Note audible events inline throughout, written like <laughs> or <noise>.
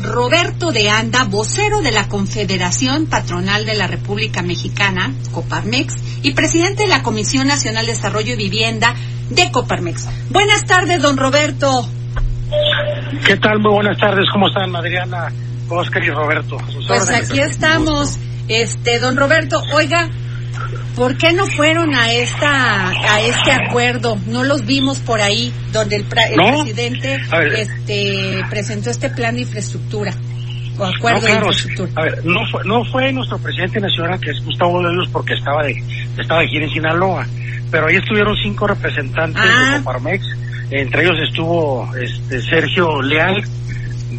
Roberto de Anda, vocero de la Confederación Patronal de la República Mexicana, Coparmex, y presidente de la Comisión Nacional de Desarrollo y Vivienda de Coparmex. Buenas tardes, don Roberto. ¿Qué tal? Muy buenas tardes. ¿Cómo están, Adriana, Oscar y Roberto? Pues aquí estamos. Este, don Roberto, oiga, ¿por qué no fueron a esta a este acuerdo? No los vimos por ahí donde el, el ¿No? presidente este presentó este plan de infraestructura o acuerdo No, claro, de infraestructura. a ver, no fue, no fue nuestro presidente nacional, que es Gustavo Luz, porque estaba de, estaba de gira en Sinaloa, pero ahí estuvieron cinco representantes Ah. de Coparmex, entre ellos estuvo este Sergio Leal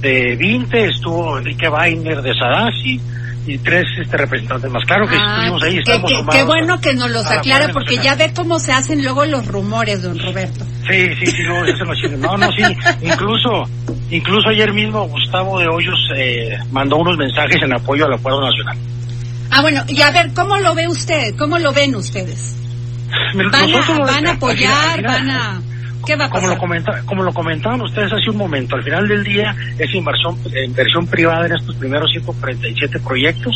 de Vinte, estuvo Enrique Weiner de Sadasi y tres este representantes más. Claro que Ah, estuvimos ahí, qué, estamos qué- qué bueno que nos los aclara porque ya ve cómo se hacen luego los rumores, don Roberto. Sí, sí, sí, eso no. No, sí, <laughs> incluso, incluso ayer mismo Gustavo de Hoyos eh, mandó unos mensajes en apoyo al acuerdo nacional. Ah, bueno, y a ver, ¿cómo lo ve usted? ¿Cómo lo ven ustedes? ¿Van a, van a apoyar? ¿Van a...? ¿Qué va a como lo, comenta, como lo comentaban ustedes hace un momento, al final del día es inversión, inversión privada en estos primeros 147 proyectos.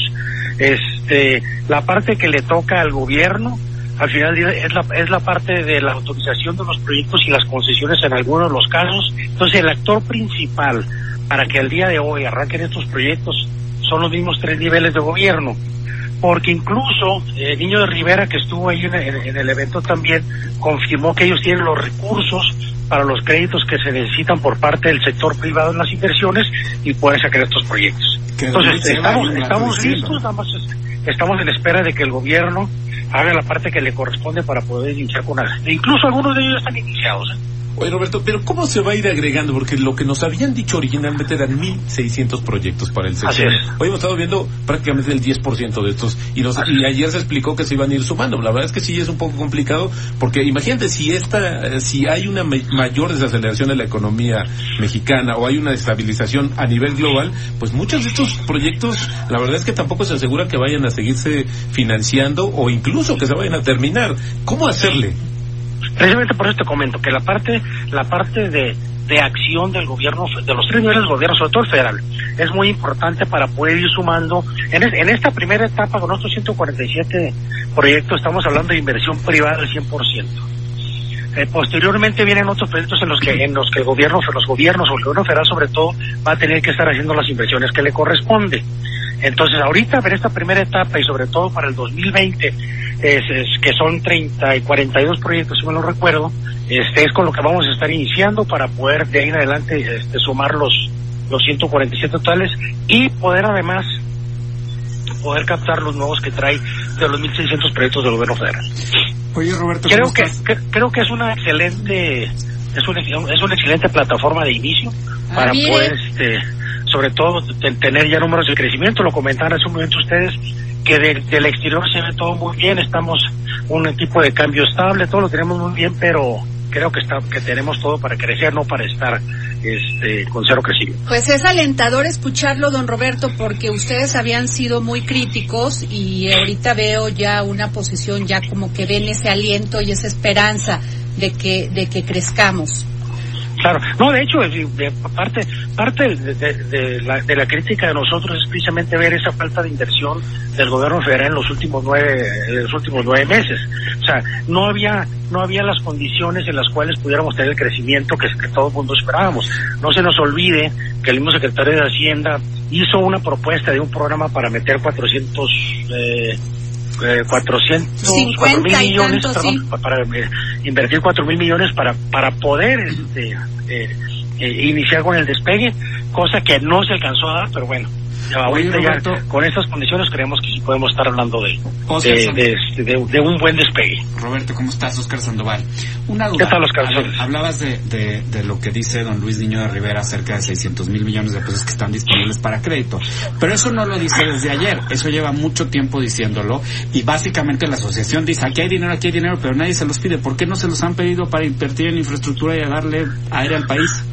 Este, la parte que le toca al gobierno, al final del día es la, es la parte de la autorización de los proyectos y las concesiones en algunos de los casos. Entonces el actor principal para que al día de hoy arranquen estos proyectos son los mismos tres niveles de gobierno porque incluso eh, Niño de Rivera, que estuvo ahí en, en- en el evento también, confirmó que ellos tienen los recursos para los créditos que se necesitan por parte del sector privado en las inversiones y pueden sacar estos proyectos. Que Entonces, estamos, estamos listos, nada más es- estamos en espera de que el gobierno haga la parte que le corresponde para poder iniciar con una... e Incluso algunos de ellos ya están iniciados. ¿eh? Oye, Roberto, pero ¿cómo se va a ir agregando? Porque lo que nos habían dicho originalmente eran 1.600 proyectos para el sector. es. Hoy hemos estado viendo prácticamente el 10% de estos. Y, nos- y ayer se explicó que se iban a ir sumando. La verdad es que sí es un poco complicado, porque imagínate si esta, si hay una ma- mayor desaceleración de la economía mexicana o hay una estabilización a nivel global, pues muchos de estos proyectos, la verdad es que tampoco se asegura que vayan a seguirse financiando o incluso que se vayan a terminar. ¿Cómo hacerle? Precisamente por eso te comento que la parte, la parte de, de acción del gobierno, de los tres niveles de gobierno, sobre todo el federal, es muy importante para poder ir sumando. En, es- en esta primera etapa con estos 147 proyectos estamos hablando de inversión privada del 100%. Eh, posteriormente vienen otros proyectos en los que en los que el gobierno, los gobiernos o el gobierno federal sobre todo va a tener que estar haciendo las inversiones que le corresponde. Entonces ahorita en esta primera etapa y sobre todo para el 2020 es, es que son 30 y 42 proyectos si me lo recuerdo, este es con lo que vamos a estar iniciando para poder de ahí en adelante este, sumar los los 147 totales y poder además poder captar los nuevos que trae de los 1.600 proyectos del gobierno federal. Oye, Roberto, Creo ¿cómo que, creo que es una excelente es una, es una excelente plataforma de inicio Ah, para poder este sobre todo te- tener ya números de crecimiento lo comentaron hace un momento ustedes que de- del exterior se ve todo muy bien estamos un tipo de cambio estable todo lo tenemos muy bien pero creo que está que tenemos todo para crecer no para estar este con cero crecimiento Pues es alentador escucharlo, don Roberto, porque ustedes habían sido muy críticos y ahorita veo ya una posición ya como que ven ese aliento y esa esperanza de que de que crezcamos. Claro, no, de hecho, parte parte de la, de la crítica de nosotros es precisamente ver esa falta de inversión del gobierno federal en los últimos nueve en los últimos nueve meses. O sea, no había no había las condiciones en las cuales pudiéramos tener el crecimiento que, que todo el mundo esperábamos. No se nos olvide que el mismo secretario de Hacienda hizo una propuesta de un programa para meter 400 eh, eh, 400 50 4 mil millones tanto, perdón, sí. pa- para eh, invertir 4 mil millones para para poder este eh, eh, iniciar con el despegue cosa que no se alcanzó a dar pero bueno ahorita ya con estas condiciones creemos que sí podemos estar hablando de, de, de, un buen despegue. Roberto, ¿cómo estás? Oscar Sandoval. Una duda. ¿Qué tal, Oscar? hablabas de, de, lo que dice don Luis Niño de Rivera acerca de 600 mil millones de pesos que están disponibles para crédito. Pero eso no lo dice desde ayer, eso lleva mucho tiempo diciéndolo y básicamente la asociación dice, aquí hay dinero, aquí hay dinero, pero nadie se los pide. ¿Por qué no se los han pedido para invertir en infraestructura y a darle aire al país?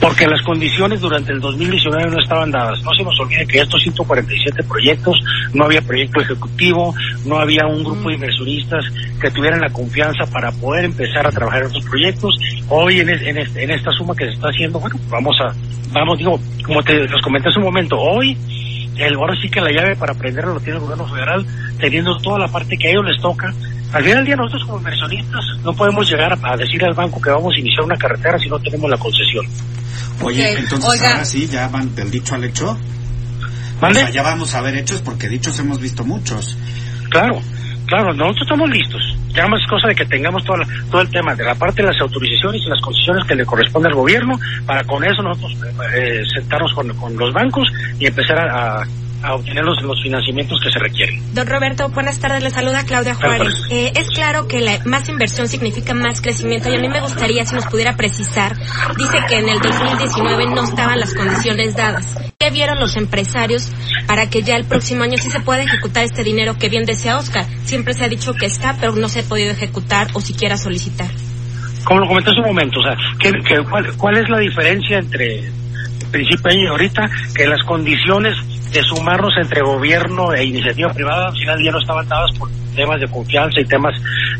Porque las condiciones durante el 2019 no estaban dadas. No se nos olvide que estos 147 proyectos, no había proyecto ejecutivo, no había un grupo de inversionistas que tuvieran la confianza para poder empezar a trabajar en estos proyectos. Hoy en, en, esta suma que se está haciendo, bueno, vamos a, vamos, digo, como te los comenté hace un momento, hoy el, ahora sí que la llave para aprenderlo lo tiene el gobierno federal, teniendo toda la parte que a ellos les toca. Al final del día nosotros como inversionistas no podemos llegar a, decir al banco que vamos a iniciar una carretera si no tenemos la concesión. Oye, entonces ahora sí, ya van del dicho al hecho. ¿Vale? ya vamos a ver hechos porque dichos hemos visto muchos. Claro, claro, nosotros estamos listos. Ya más es cosa de que tengamos toda todo el tema de la parte de las autorizaciones y las concesiones que le corresponde al gobierno para con eso nosotros eh, sentarnos con, con, los bancos y empezar a a obtener los, financiamientos que se requieren. Don Roberto, buenas tardes, le saluda Claudia Juárez. Eh, es claro que la más inversión significa más crecimiento y a mí me gustaría si nos pudiera precisar, dice que en el 2019 no estaban las condiciones dadas. ¿Qué vieron los empresarios para que ya el próximo año sí se pueda ejecutar este dinero que bien desea Oscar? Siempre se ha dicho que está, pero no se ha podido ejecutar o siquiera solicitar. Como lo comenté hace un momento, o sea, ¿qué, cuál, ¿cuál es la diferencia entre principio y ahorita? Que las condiciones de sumarnos entre gobierno e iniciativa privada, al final ya no estaban dadas por temas de confianza y temas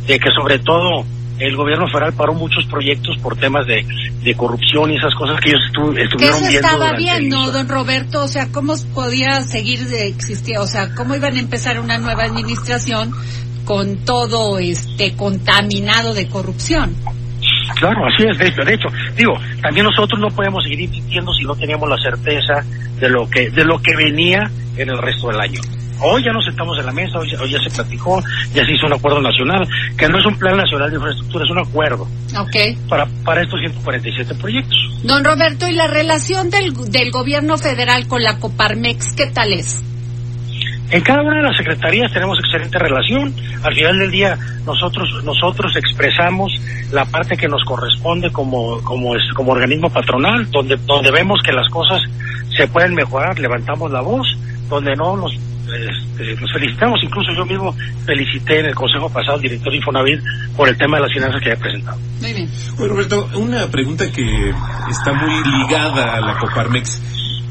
de que sobre todo el gobierno federal paró muchos proyectos por temas de, de corrupción y esas cosas que ellos estuvieron viendo. ¿Qué estaba viendo, don Roberto? O sea, ¿cómo podía seguir de existir? O sea, ¿cómo iban a empezar una nueva administración con todo este contaminado de corrupción? Claro, así es, de hecho, de hecho, digo, también nosotros no podemos seguir insistiendo si no teníamos la certeza de lo que, de lo que venía en el resto del año. Hoy ya nos sentamos en la mesa, hoy, ya se platicó, ya se hizo un acuerdo nacional, que no es un plan nacional de infraestructura, es un acuerdo. Ok. Para, para estos 147 proyectos. Don Roberto, ¿y la relación del, del gobierno federal con la Coparmex, qué tal es? En cada una de las secretarías tenemos excelente relación. Al final del día nosotros nosotros expresamos la parte que nos corresponde como como como organismo patronal, donde donde vemos que las cosas se pueden mejorar, levantamos la voz, donde no nos este, nos felicitamos, incluso yo mismo felicité en el consejo pasado al director Infonavit por el tema de las finanzas que había presentado. Muy bien. Bueno, Roberto, una pregunta que está muy ligada a la Coparmex.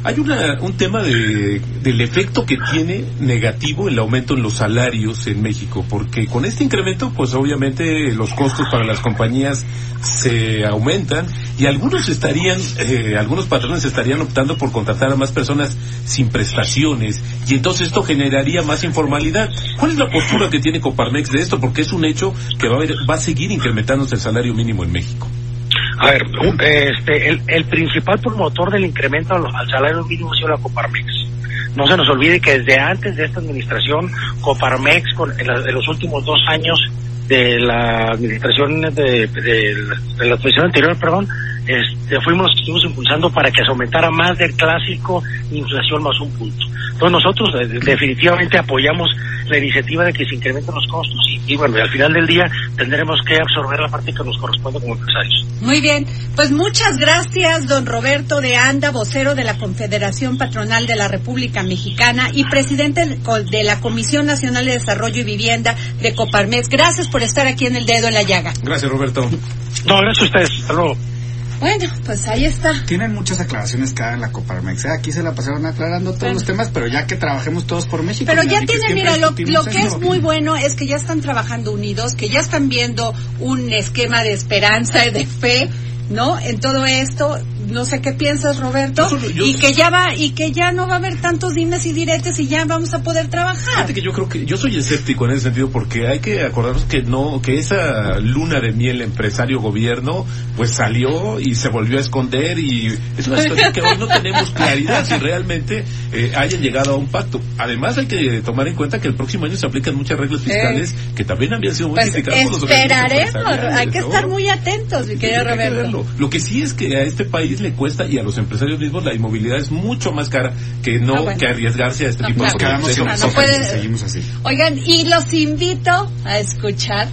Hay una, un tema de, del efecto que tiene negativo el aumento en los salarios en México, porque con este incremento, pues obviamente los costos para las compañías se aumentan y algunos estarían, eh, algunos patrones estarían optando por contratar a más personas sin prestaciones y entonces esto generaría más informalidad. ¿Cuál es la postura que tiene Coparmex de esto? Porque es un hecho que va a, va a seguir incrementándose el salario mínimo en México. A ver, este, el, el principal promotor del incremento al, salario mínimo ha sido la Coparmex. No se nos olvide que desde antes de esta administración, Coparmex, con, en, los últimos dos años de la administración de, de, la administración anterior, perdón, este, fuimos los que estuvimos impulsando para que se aumentara más del clásico inflación más un punto. Entonces nosotros eh, definitivamente apoyamos la iniciativa de que se incrementen los costos y, bueno, al final del día tendremos que absorber la parte que nos corresponde como empresarios. Muy bien, pues muchas gracias, don Roberto de Anda, vocero de la Confederación Patronal de la República Mexicana y presidente de la Comisión Nacional de Desarrollo y Vivienda de Coparmex. Gracias por estar aquí en el dedo en la llaga. Gracias, Roberto. No, gracias a ustedes. Hasta luego. Bueno, pues ahí está. Tienen muchas aclaraciones cada en la Coparmex. ¿eh? Aquí se la pasaron aclarando todos los temas, pero ya que trabajemos todos por México. Pero ya tienen, mira, lo, lo que es muy bueno es que ya están trabajando unidos, que ya están viendo un esquema de esperanza y de fe, ¿no? En todo esto, no sé qué piensas Roberto y que ya va y que ya no va a haber tantos dimes y diretes y ya vamos a poder trabajar. Fíjate que yo creo que yo soy escéptico en ese sentido porque hay que acordarnos que no que esa luna de miel empresario gobierno pues salió y se volvió a esconder y es una situación que hoy no tenemos claridad si realmente eh, hayan llegado a un pacto. Además hay que tomar en cuenta que el próximo año se aplican muchas reglas fiscales que también habían sido pues modificadas por los esperaremos hay que estar muy atentos mi querido Roberto. Lo que sí es que a este país le cuesta y a los empresarios mismos la inmovilidad es mucho más cara que no, Ah, bueno. que arriesgarse a este No, tipo claro. de en no puede- seguimos así. Oigan, y los invito a escuchar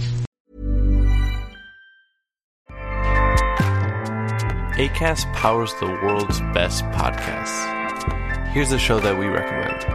ACAST powers the world's best podcasts. Here's a show that we recommend.